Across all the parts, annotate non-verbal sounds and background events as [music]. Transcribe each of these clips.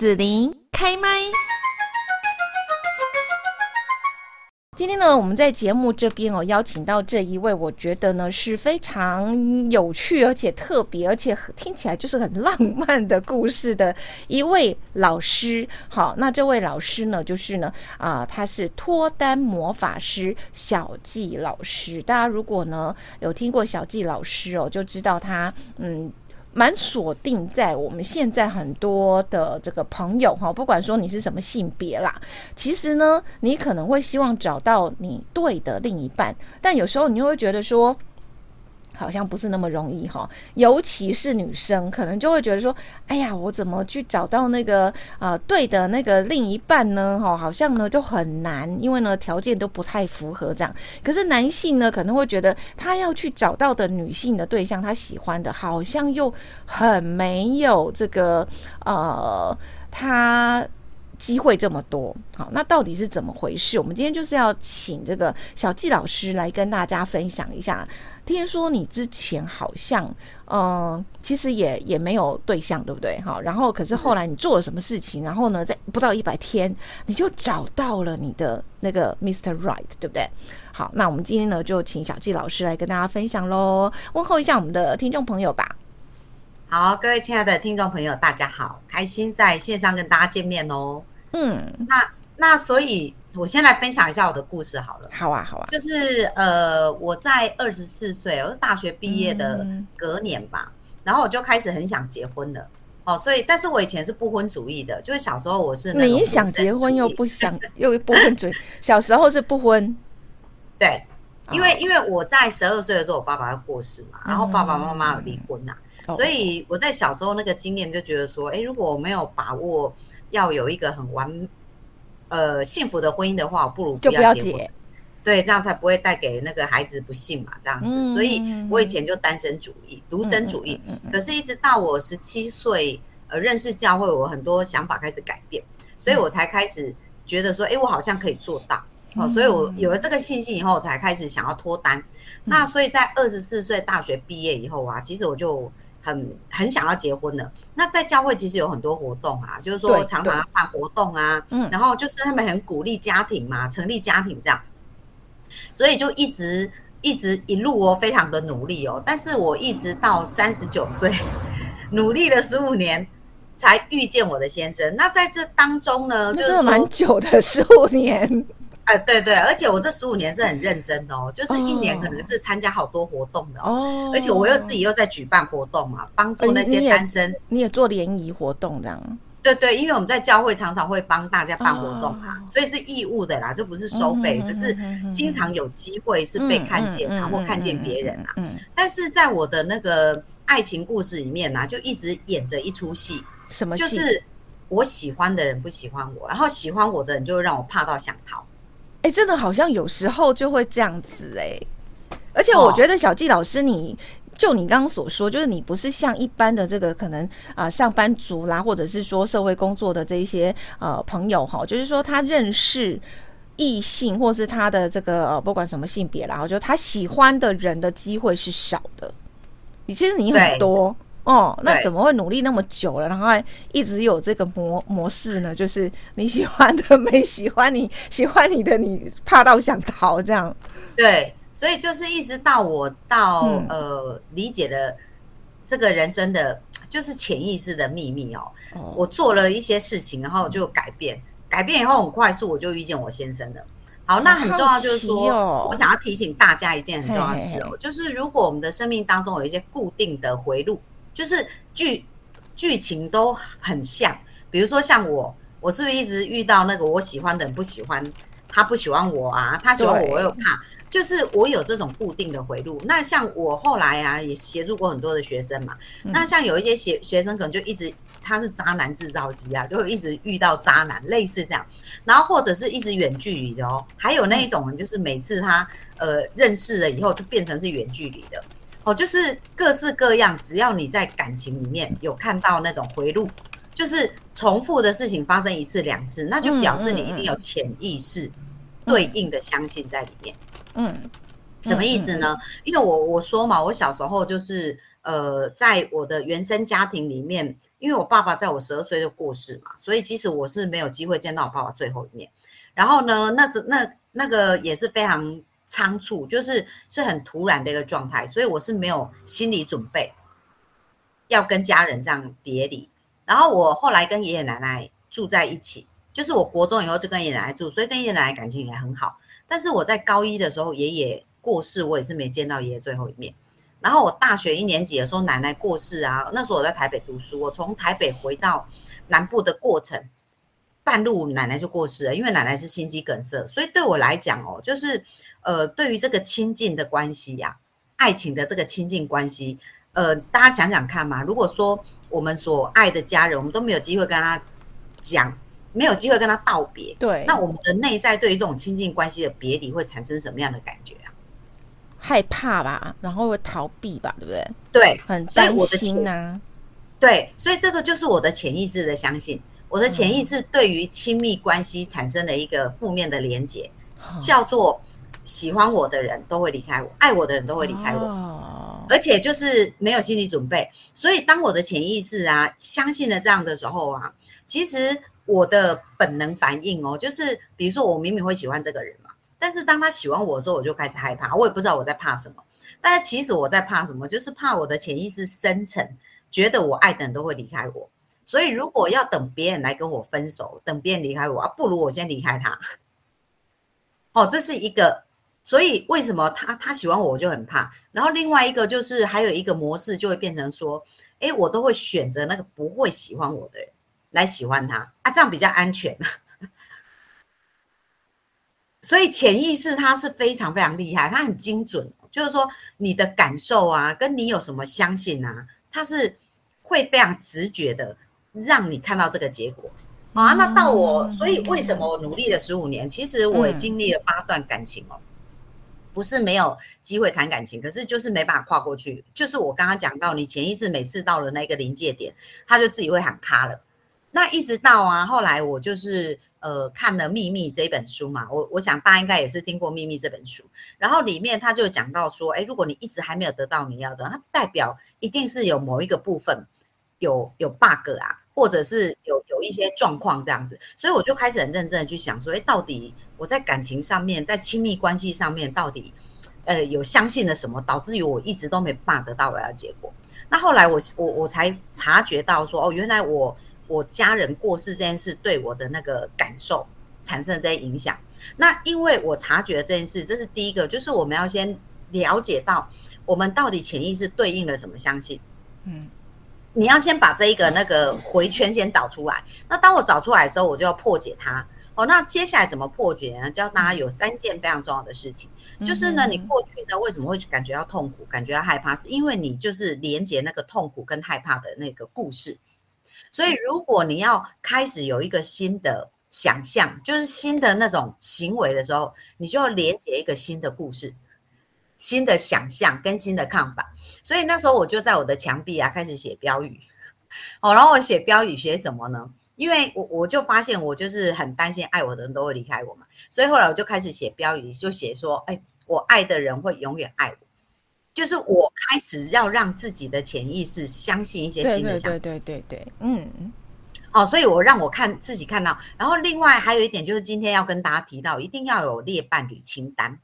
子琳开麦。今天呢，我们在节目这边哦，邀请到这一位，我觉得呢是非常有趣，而且特别，而且听起来就是很浪漫的故事的一位老师。好，那这位老师呢，就是呢，啊、他是脱单魔法师小纪老师。大家如果呢有听过小纪老师哦，就知道他嗯。蛮锁定在我们现在很多的这个朋友哈，不管说你是什么性别啦，其实呢，你可能会希望找到你对的另一半，但有时候你又会觉得说。好像不是那么容易哈，尤其是女生，可能就会觉得说，哎呀，我怎么去找到那个呃对的那个另一半呢？哈，好像呢就很难，因为呢条件都不太符合这样。可是男性呢可能会觉得，他要去找到的女性的对象，他喜欢的，好像又很没有这个呃他。机会这么多，好，那到底是怎么回事？我们今天就是要请这个小纪老师来跟大家分享一下。听说你之前好像，嗯、呃，其实也也没有对象，对不对？哈，然后可是后来你做了什么事情？然后呢，在不到一百天，你就找到了你的那个 Mr. Right，对不对？好，那我们今天呢，就请小纪老师来跟大家分享喽，问候一下我们的听众朋友吧。好，各位亲爱的听众朋友，大家好，开心在线上跟大家见面哦。嗯，那那所以，我先来分享一下我的故事好了。好啊，好啊，就是呃，我在二十四岁，我是大学毕业的隔年吧，嗯、然后我就开始很想结婚了。哦，所以，但是我以前是不婚主义的，就是小时候我是那你想结婚又不想又不婚主义，小时候是不婚。对，因为因为我在十二岁的时候，我爸爸要过世嘛，然后爸爸妈妈有离婚呐、啊，嗯、所以我在小时候那个经验就觉得说，哎，如果我没有把握。要有一个很完，呃，幸福的婚姻的话，我不如不要结婚，对，这样才不会带给那个孩子不幸嘛，这样子。嗯、所以我以前就单身主义、独身主义。嗯嗯嗯、可是，一直到我十七岁，呃，认识教会，我很多想法开始改变，所以我才开始觉得说，哎，我好像可以做到。哦，所以我有了这个信心以后，才开始想要脱单。嗯、那所以在二十四岁大学毕业以后啊，其实我就。很很想要结婚的，那在教会其实有很多活动啊，就是说常常要办活动啊，嗯，然后就是他们很鼓励家庭嘛，成立家庭这样，所以就一直一直一路哦，非常的努力哦，但是我一直到三十九岁，[laughs] 努力了十五年才遇见我的先生。那在这当中呢，就是蛮久的十五年。哎，对对，而且我这十五年是很认真的哦，就是一年可能是参加好多活动的哦，而且我又自己又在举办活动嘛，帮助那些单身，你也做联谊活动这样？对对，因为我们在教会常常会帮大家办活动哈，所以是义务的啦，就不是收费，可是经常有机会是被看见啊，或看见别人啊。但是在我的那个爱情故事里面呢，就一直演着一出戏，什么戏？就是我喜欢的人不喜欢我，然后喜欢我的人就会让我怕到想逃。哎、欸，真的好像有时候就会这样子哎、欸，而且我觉得小纪老师你，哦、就你刚刚所说，就是你不是像一般的这个可能啊、呃、上班族啦，或者是说社会工作的这一些呃朋友哈，就是说他认识异性，或是他的这个、呃、不管什么性别啦，然后就他喜欢的人的机会是少的，其实你很多。哦，那怎么会努力那么久了，然后还一直有这个模模式呢？就是你喜欢的没喜欢你，喜欢你的你怕到想逃这样。对，所以就是一直到我到、嗯、呃理解了这个人生的就是潜意识的秘密哦。哦我做了一些事情，然后就改变，改变以后很快速，我就遇见我先生了。好，那很重要就是说，哦、我想要提醒大家一件很重要的事哦，嘿嘿就是如果我们的生命当中有一些固定的回路。就是剧剧情都很像，比如说像我，我是不是一直遇到那个我喜欢的人不喜欢，他不喜欢我啊，他喜欢我我又怕，就是我有这种固定的回路。那像我后来啊也协助过很多的学生嘛，嗯、那像有一些学学生可能就一直他是渣男制造机啊，就会一直遇到渣男，类似这样，然后或者是一直远距离的哦，还有那一种就是每次他呃认识了以后就变成是远距离的。哦，就是各式各样，只要你在感情里面有看到那种回路，就是重复的事情发生一次两次，那就表示你一定有潜意识对应的相信在里面。嗯，什么意思呢？因为我我说嘛，我小时候就是呃，在我的原生家庭里面，因为我爸爸在我十二岁就过世嘛，所以其实我是没有机会见到我爸爸最后一面。然后呢，那这那那个也是非常仓促，就是是很突然的一个状态，所以我是没有心理准备要跟家人这样别离。然后我后来跟爷爷奶奶住在一起，就是我国中以后就跟爷爷奶奶住，所以跟爷爷奶奶感情也很好。但是我在高一的时候，爷爷过世，我也是没见到爷爷最后一面。然后我大学一年级的时候，奶奶过世啊，那时候我在台北读书，我从台北回到南部的过程，半路奶奶就过世了，因为奶奶是心肌梗塞，所以对我来讲哦，就是呃，对于这个亲近的关系呀、啊，爱情的这个亲近关系，呃，大家想想看嘛，如果说。我们所爱的家人，我们都没有机会跟他讲，没有机会跟他道别。对，那我们的内在对于这种亲近关系的别离会产生什么样的感觉啊？害怕吧，然后会逃避吧，对不对？对，很担心啊。对，所以这个就是我的潜意识的相信，我的潜意识对于亲密关系产生了一个负面的连结，嗯、叫做喜欢我的人都会离开我，爱我的人都会离开我。哦而且就是没有心理准备，所以当我的潜意识啊相信了这样的时候啊，其实我的本能反应哦，就是比如说我明明会喜欢这个人嘛，但是当他喜欢我的时候，我就开始害怕，我也不知道我在怕什么。但是其实我在怕什么，就是怕我的潜意识深层觉得我爱的人都会离开我，所以如果要等别人来跟我分手，等别人离开我啊，不如我先离开他。哦，这是一个。所以为什么他他喜欢我，我就很怕。然后另外一个就是还有一个模式，就会变成说，哎，我都会选择那个不会喜欢我的人来喜欢他啊，这样比较安全。所以潜意识它是非常非常厉害，它很精准，就是说你的感受啊，跟你有什么相信啊，它是会非常直觉的让你看到这个结果啊。那到我，所以为什么我努力了十五年，其实我也经历了八段感情哦。不是没有机会谈感情，可是就是没办法跨过去。就是我刚刚讲到，你潜意识每次到了那个临界点，他就自己会喊卡了。那一直到啊，后来我就是呃看了《秘密》这本书嘛，我我想大家应该也是听过《秘密》这本书。然后里面他就讲到说，哎，如果你一直还没有得到你要的，它代表一定是有某一个部分有有 bug 啊。或者是有有一些状况这样子，所以我就开始很认真的去想说，哎，到底我在感情上面，在亲密关系上面，到底呃有相信了什么，导致于我一直都没办法得到我要的结果。那后来我我我才察觉到说，哦，原来我我家人过世这件事对我的那个感受产生了这些影响。那因为我察觉了这件事，这是第一个，就是我们要先了解到我们到底潜意识对应了什么相信，嗯。你要先把这一个那个回圈先找出来。那当我找出来的时候，我就要破解它。哦，那接下来怎么破解呢？教大家有三件非常重要的事情，就是呢，你过去呢为什么会感觉到痛苦、感觉到害怕，是因为你就是连接那个痛苦跟害怕的那个故事。所以，如果你要开始有一个新的想象，就是新的那种行为的时候，你就要连接一个新的故事、新的想象跟新的看法。所以那时候我就在我的墙壁啊开始写标语，哦，然后我写标语写什么呢？因为我我就发现我就是很担心爱我的人都会离开我嘛，所以后来我就开始写标语，就写说，哎，我爱的人会永远爱我，就是我开始要让自己的潜意识相信一些新的想法，对对对对对，嗯，哦，所以我让我看自己看到，然后另外还有一点就是今天要跟大家提到，一定要有列伴侣清单，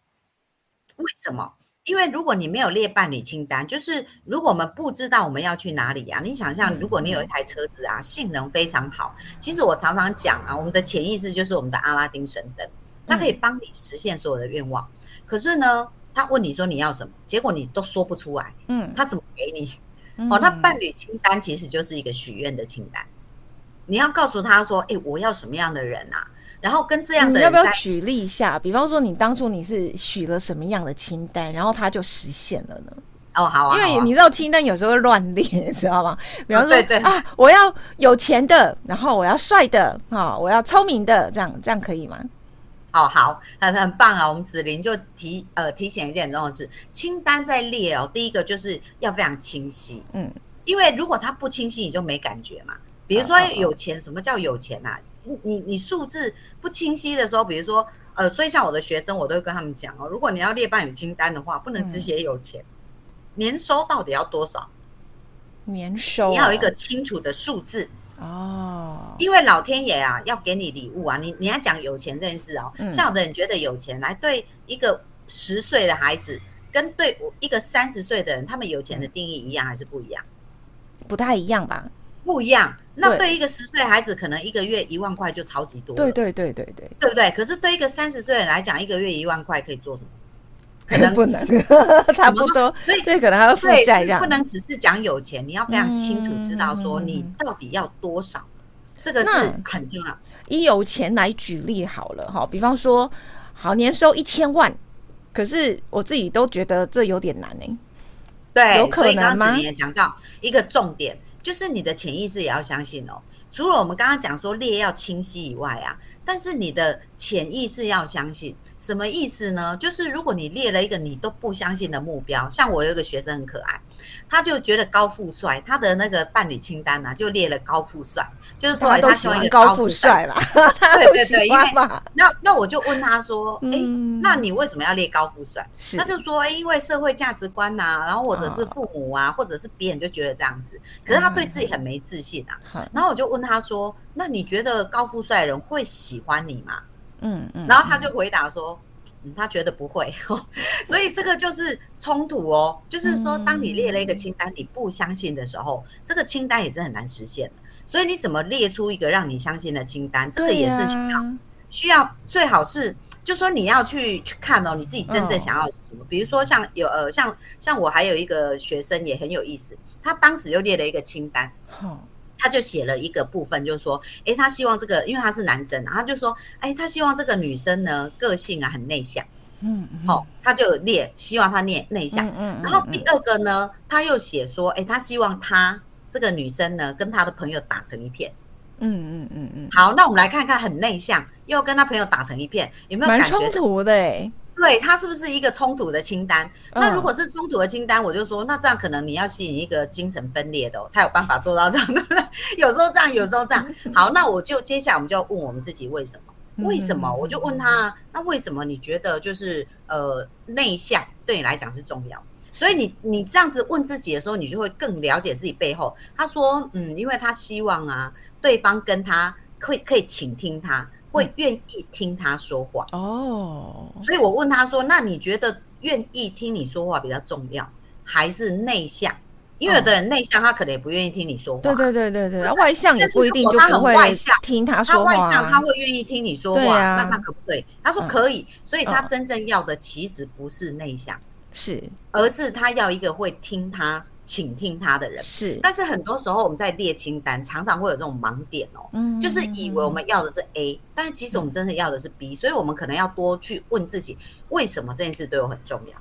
为什么？因为如果你没有列伴侣清单，就是如果我们不知道我们要去哪里呀、啊，你想象如果你有一台车子啊，性能非常好，其实我常常讲啊，我们的潜意识就是我们的阿拉丁神灯，它可以帮你实现所有的愿望。可是呢，他问你说你要什么，结果你都说不出来，嗯，他怎么给你？哦，那伴侣清单其实就是一个许愿的清单，你要告诉他说，哎，我要什么样的人啊？然后跟这样的人，你要不要举例一下？比方说，你当初你是许了什么样的清单，然后它就实现了呢？哦，好啊，因为你知道清单有时候会乱列，你知道吗？比方说，啊，我要有钱的，然后我要帅的，啊，我要聪明的，这样这样可以吗？哦，好，很很棒啊！我们子玲就提呃提醒一件很重要的事，清单在列哦，第一个就是要非常清晰，嗯，因为如果它不清晰，你就没感觉嘛。比如说有钱，什么叫有钱啊？你你数字不清晰的时候，比如说呃，所以像我的学生，我都会跟他们讲哦，如果你要列伴侣清单的话，不能只写有钱，嗯、年收到底要多少？年收、啊、你要有一个清楚的数字哦，因为老天爷啊要给你礼物啊，你你要讲有钱这件事哦，嗯、像有的人觉得有钱来对一个十岁的孩子跟对一个三十岁的人，他们有钱的定义一样还是不一样？不太一样吧？不一样。那对一个十岁孩子，可能一个月一万块就超级多。对对对对对，对不对？可是对一个三十岁的人来讲，一个月一万块可以做什么？[laughs] 可能不能，[laughs] 差不多。所以对，可能还要负债这样。不能只是讲有钱，你要非常清楚知道说你到底要多少，这个是很重要。以有钱来举例好了哈，比方说，好年收一千万，可是我自己都觉得这有点难呢。对，有可能吗？刚刚子也讲到一个重点。就是你的潜意识也要相信哦。除了我们刚刚讲说列要清晰以外啊，但是你的潜意识要相信，什么意思呢？就是如果你列了一个你都不相信的目标，像我有一个学生很可爱。他就觉得高富帅，他的那个伴侣清单呢、啊，就列了高富帅，就是说他喜欢一个高富帅啦。[laughs] 对对对，因为那那我就问他说，哎、嗯欸，那你为什么要列高富帅？他就说，哎、欸，因为社会价值观呐、啊，然后或者是父母啊，哦、或者是别人就觉得这样子，可是他对自己很没自信啊。嗯、然后我就问他说，那你觉得高富帅的人会喜欢你吗？嗯嗯，然后他就回答说。嗯他觉得不会，[laughs] 所以这个就是冲突哦。就是说，当你列了一个清单，你不相信的时候，这个清单也是很难实现的。所以你怎么列出一个让你相信的清单？这个也是需要需要，最好是就说你要去去看哦，你自己真正想要的是什么。比如说像有呃像像我还有一个学生也很有意思，他当时就列了一个清单。他就写了一个部分，就是说，哎，他希望这个，因为他是男生，然后他就说，哎，他希望这个女生呢，个性啊很内向，嗯，好、哦，他就列希望他内内向，嗯嗯，然后第二个呢，他又写说，哎，他希望他这个女生呢，跟他的朋友打成一片，嗯嗯嗯嗯，好，那我们来看看很内向又跟他朋友打成一片，有没有感觉蛮冲突的？哎。对，它是不是一个冲突的清单？那如果是冲突的清单，我就说，那这样可能你要吸引一个精神分裂的，哦，才有办法做到这样的。[laughs] 有时候这样，有时候这样。好，那我就接下来我们就要问我们自己为什么？为什么？我就问他，那为什么你觉得就是呃内向对你来讲是重要？所以你你这样子问自己的时候，你就会更了解自己背后。他说，嗯，因为他希望啊，对方跟他可以可以倾听他。会愿意听他说话哦，所以我问他说：“那你觉得愿意听你说话比较重要，还是内向？因为有的人内向，他可能也不愿意听你说话。对对对对对，外向也不一定就不会听他说话。他外向，他会愿意听你说话，那他可不可以？他说可以。所以他真正要的其实不是内向。”是，而是他要一个会听他、倾听他的人。是，但是很多时候我们在列清单，常常会有这种盲点哦，嗯，就是以为我们要的是 A，但是其实我们真的要的是 B，所以我们可能要多去问自己，为什么这件事对我很重要。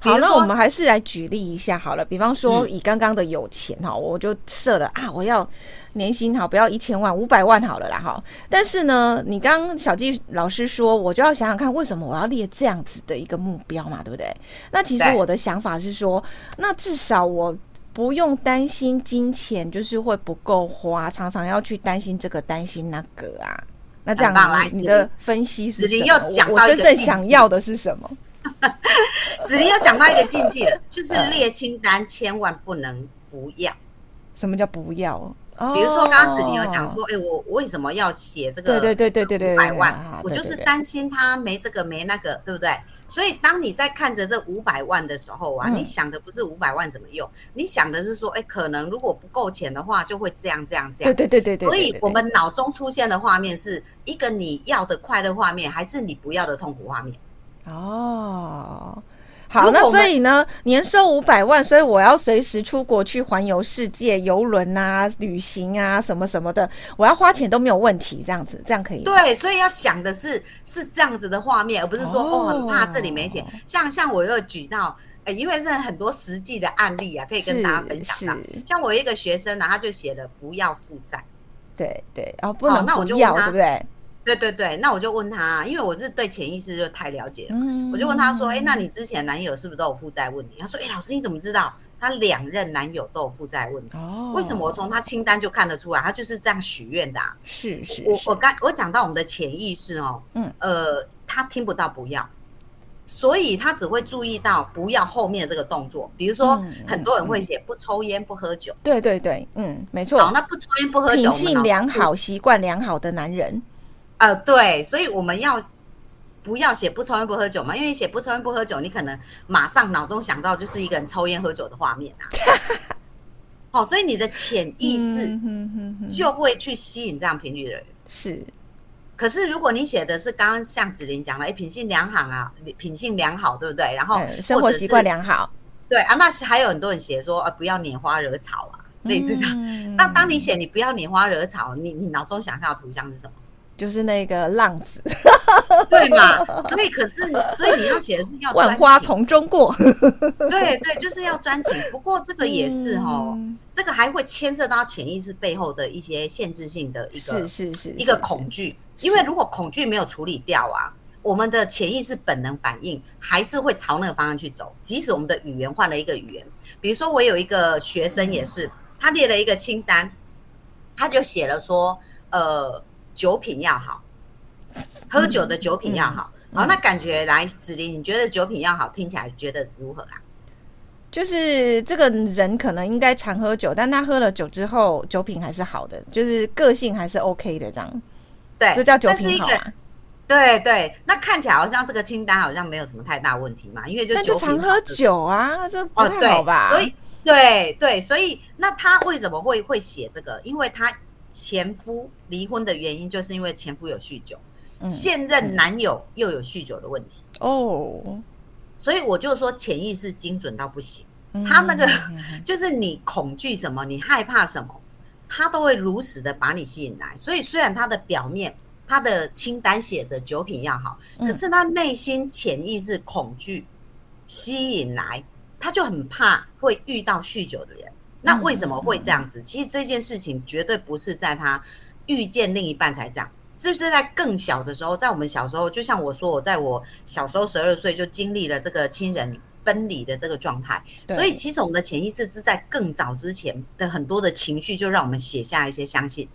好，那我们还是来举例一下好了。比方说，以刚刚的有钱哈，我就设了啊，我要年薪好，不要一千万，五百万好了啦哈。但是呢，你刚刚小纪老师说，我就要想想看，为什么我要列这样子的一个目标嘛，对不对？那其实我的想法是说，那至少我不用担心金钱就是会不够花，常常要去担心这个担心那个啊。那这样，你的分析是什么？我真正想要的是什么？子林又讲到一个禁忌了，就是列清单千万不能不要。什么叫不要？比如说刚刚子林有讲说，哎，我为什么要写这个？对对对对对对，五百万，我就是担心他没这个没那个，对不对？所以当你在看着这五百万的时候啊，你想的不是五百万怎么用，你想的是说，哎，可能如果不够钱的话，就会这样这样这样。对对对对对。所以我们脑中出现的画面是一个你要的快乐画面，还是你不要的痛苦画面？哦，好，那所以呢，年收五百万，所以我要随时出国去环游世界，游轮啊、旅行啊什么什么的，我要花钱都没有问题，这样子，这样可以。对，所以要想的是是这样子的画面，而不是说哦，哦很怕这里没钱。像像我又举到，呃，因为这很多实际的案例啊，可以跟大家分享到。像我一个学生呢、啊，他就写了不要负债，对对，然后不能不要，对不对？对对对，那我就问他，因为我是对潜意识就太了解了，嗯、我就问他说：“哎，那你之前男友是不是都有负债问题？”他说：“哎，老师你怎么知道他两任男友都有负债问题？哦、为什么我从他清单就看得出来？他就是这样许愿的、啊。是”是是，我我刚我讲到我们的潜意识哦，嗯呃，他听不到不要，所以他只会注意到不要后面这个动作，比如说很多人会写不抽烟不喝酒，对对对，嗯，没错。好，那不抽烟不喝酒，品性良好、习惯良好的男人，呃，对，所以我们要不要写不抽烟不喝酒嘛？因为写不抽烟不喝酒，你可能马上脑中想到就是一个人抽烟喝酒的画面啊。好，[laughs] 所以你的潜意识就会去吸引这样频率的人，是。可是，如果你写的是刚刚像子琳讲了，哎，品性良好啊，品性良好，对不对？然后生活习惯良好，对啊，那是还有很多人写说，啊，不要拈花惹草啊，类似这样。嗯、那当你写你不要拈花惹草，你你脑中想象的图像是什么？就是那个浪子，[laughs] 对嘛？所以可是，所以你要写的是要万花丛中过，[laughs] 对对，就是要专情。不过这个也是哦，嗯、这个还会牵涉到潜意识背后的一些限制性的一个，是是是，一个恐惧。因为如果恐惧没有处理掉啊，我们的潜意识本能反应还是会朝那个方向去走。即使我们的语言换了一个语言，比如说我有一个学生也是，他列了一个清单，他就写了说，呃。酒品要好，喝酒的酒品要好。好，那感觉来子琳，你觉得酒品要好，听起来觉得如何啊？就是这个人可能应该常喝酒，但他喝了酒之后，酒品还是好的，就是个性还是 OK 的这样。对，这叫酒品好啊。对对，那看起来好像这个清单好像没有什么太大问题嘛，因为就酒常喝酒啊，这不太好吧？哦、所以对对，所以那他为什么会会写这个？因为他。前夫离婚的原因就是因为前夫有酗酒，嗯、现任男友又有酗酒的问题哦，所以我就说潜意识精准到不行，嗯、他那个 [laughs] 就是你恐惧什么，你害怕什么，他都会如实的把你吸引来。所以虽然他的表面他的清单写着酒品要好，可是他内心潜意识恐惧吸引来，他就很怕会遇到酗酒的人。那为什么会这样子？其实这件事情绝对不是在他遇见另一半才这样，就是在更小的时候，在我们小时候，就像我说，我在我小时候十二岁就经历了这个亲人分离的这个状态，所以其实我们的潜意识是在更早之前的很多的情绪，就让我们写下一些相信。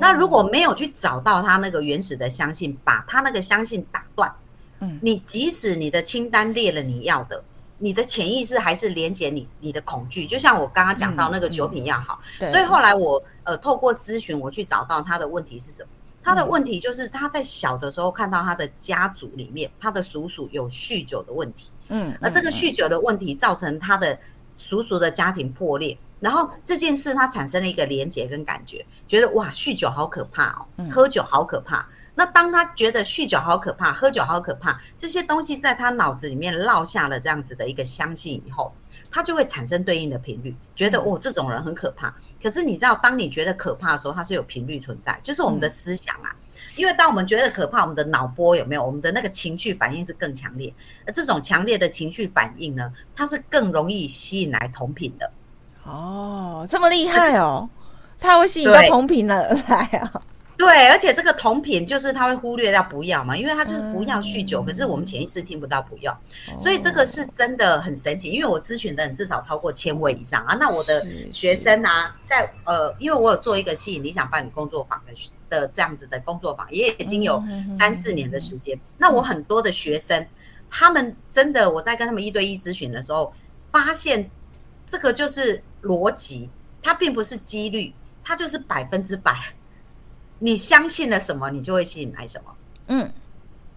那如果没有去找到他那个原始的相信，把他那个相信打断，嗯你即使你的清单列了你要的。你的潜意识还是连接你你的恐惧，就像我刚刚讲到那个酒品要好，嗯嗯、所以后来我呃透过咨询，我去找到他的问题是什么？他的问题就是他在小的时候看到他的家族里面，他的叔叔有酗酒的问题，嗯，而这个酗酒的问题造成他的叔叔的家庭破裂，然后这件事他产生了一个连接跟感觉，觉得哇，酗酒好可怕哦，喝酒好可怕。那当他觉得酗酒好可怕，喝酒好可怕，这些东西在他脑子里面烙下了这样子的一个相信以后，他就会产生对应的频率，觉得哦，这种人很可怕。可是你知道，当你觉得可怕的时候，它是有频率存在，就是我们的思想啊。因为当我们觉得可怕，我们的脑波有没有？我们的那个情绪反应是更强烈，而这种强烈的情绪反应呢，它是更容易吸引来同频的。哦，这么厉害哦，它会吸引到同频的来啊。对，而且这个同品就是他会忽略掉不要嘛，因为他就是不要酗酒，嗯、可是我们潜意识听不到不要，嗯、所以这个是真的很神奇。因为我咨询的人至少超过千位以上啊，那我的学生啊，在呃，因为我有做一个吸引理想伴侣工作坊的的这样子的工作坊，也已经有三四年的时间。嗯、那我很多的学生，他们真的我在跟他们一对一咨询的时候，发现这个就是逻辑，它并不是几率，它就是百分之百。你相信了什么，你就会吸引来什么。嗯，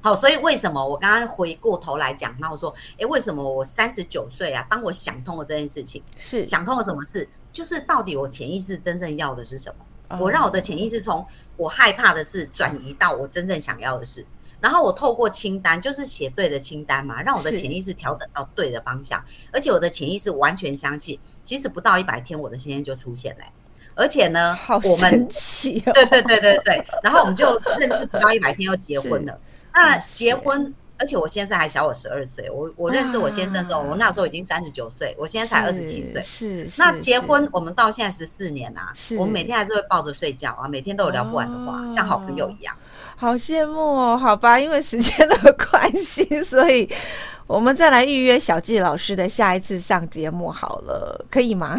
好，所以为什么我刚刚回过头来讲，那我说，诶，为什么我三十九岁啊？当我想通了这件事情，是想通了什么事？就是到底我潜意识真正要的是什么？我让我的潜意识从我害怕的事转移到我真正想要的事，然后我透过清单，就是写对的清单嘛，让我的潜意识调整到对的方向，而且我的潜意识完全相信，其实不到一百天，我的先生就出现了。而且呢，好神奇哦，对对对对对，然后我们就认识不到一百天又结婚了。[laughs] 那结婚，而且我先生还小我十二岁。我我认识我先生的时候，我那时候已经三十九岁，我现在才二十七岁。是。那结婚我们到现在十四年啊，我们每天还是会抱着睡觉啊，每天都有聊不完的话，像好朋友一样。好羡慕哦，好吧，因为时间的关系，所以。我们再来预约小纪老师的下一次上节目好了，可以吗？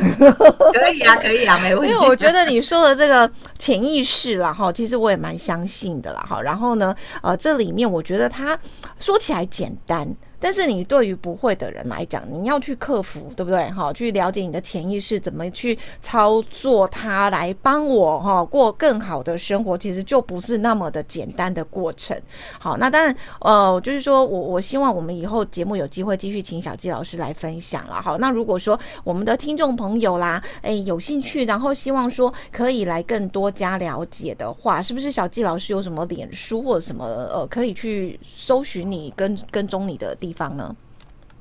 可以啊，[laughs] 可以啊，没问题。因为我觉得你说的这个潜意识啦，哈，其实我也蛮相信的啦，哈。然后呢，呃，这里面我觉得它说起来简单，但是你对于不会的人来讲，你要去克服，对不对？哈，去了解你的潜意识，怎么去操作它来帮我哈过更好的生活，其实就不是那么的简单的过程。好，那当然，呃，就是说我我希望我们以后节目有机会继续请小纪老师来分享了。好，那如果说我们的听众朋友啦，哎，有兴趣，然后希望说可以来更多加了解的话，是不是小纪老师有什么脸书或者什么呃可以去搜寻你跟跟踪你的地方呢？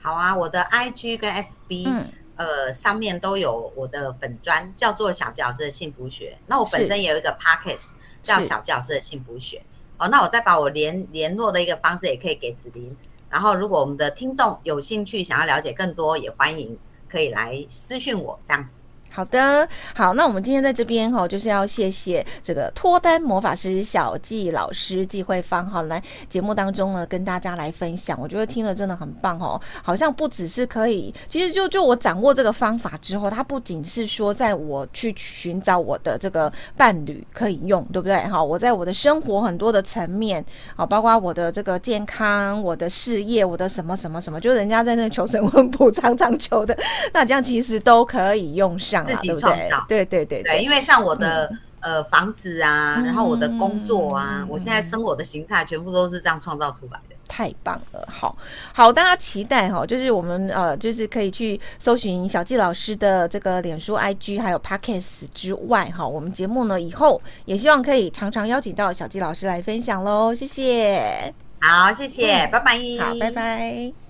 好啊，我的 IG 跟 FB，嗯，呃，上面都有我的粉砖，叫做小吉老师的幸福学。那我本身也有一个 Podcast 叫小吉老师的幸福学。哦，那我再把我联联络的一个方式也可以给子琳。然后，如果我们的听众有兴趣想要了解更多，也欢迎可以来私讯我这样子。好的，好，那我们今天在这边哈，就是要谢谢这个脱单魔法师小纪老师纪慧芳哈，来节目当中呢跟大家来分享，我觉得听了真的很棒哦，好像不只是可以，其实就就我掌握这个方法之后，它不仅是说在我去寻找我的这个伴侣可以用，对不对哈？我在我的生活很多的层面啊，包括我的这个健康、我的事业、我的什么什么什么，就人家在那求神问卜、[laughs] 常常求的，那这样其实都可以用上。自己创造，对对对对，因为像我的呃房子啊，然后我的工作啊，我现在生活的形态全部都是这样创造出来的，太棒了！好，好，大家期待哈，就是我们呃，就是可以去搜寻小纪老师的这个脸书、IG 还有 Podcast 之外哈，我们节目呢以后也希望可以常常邀请到小纪老师来分享喽，谢谢，好，谢谢，拜拜，好，拜拜。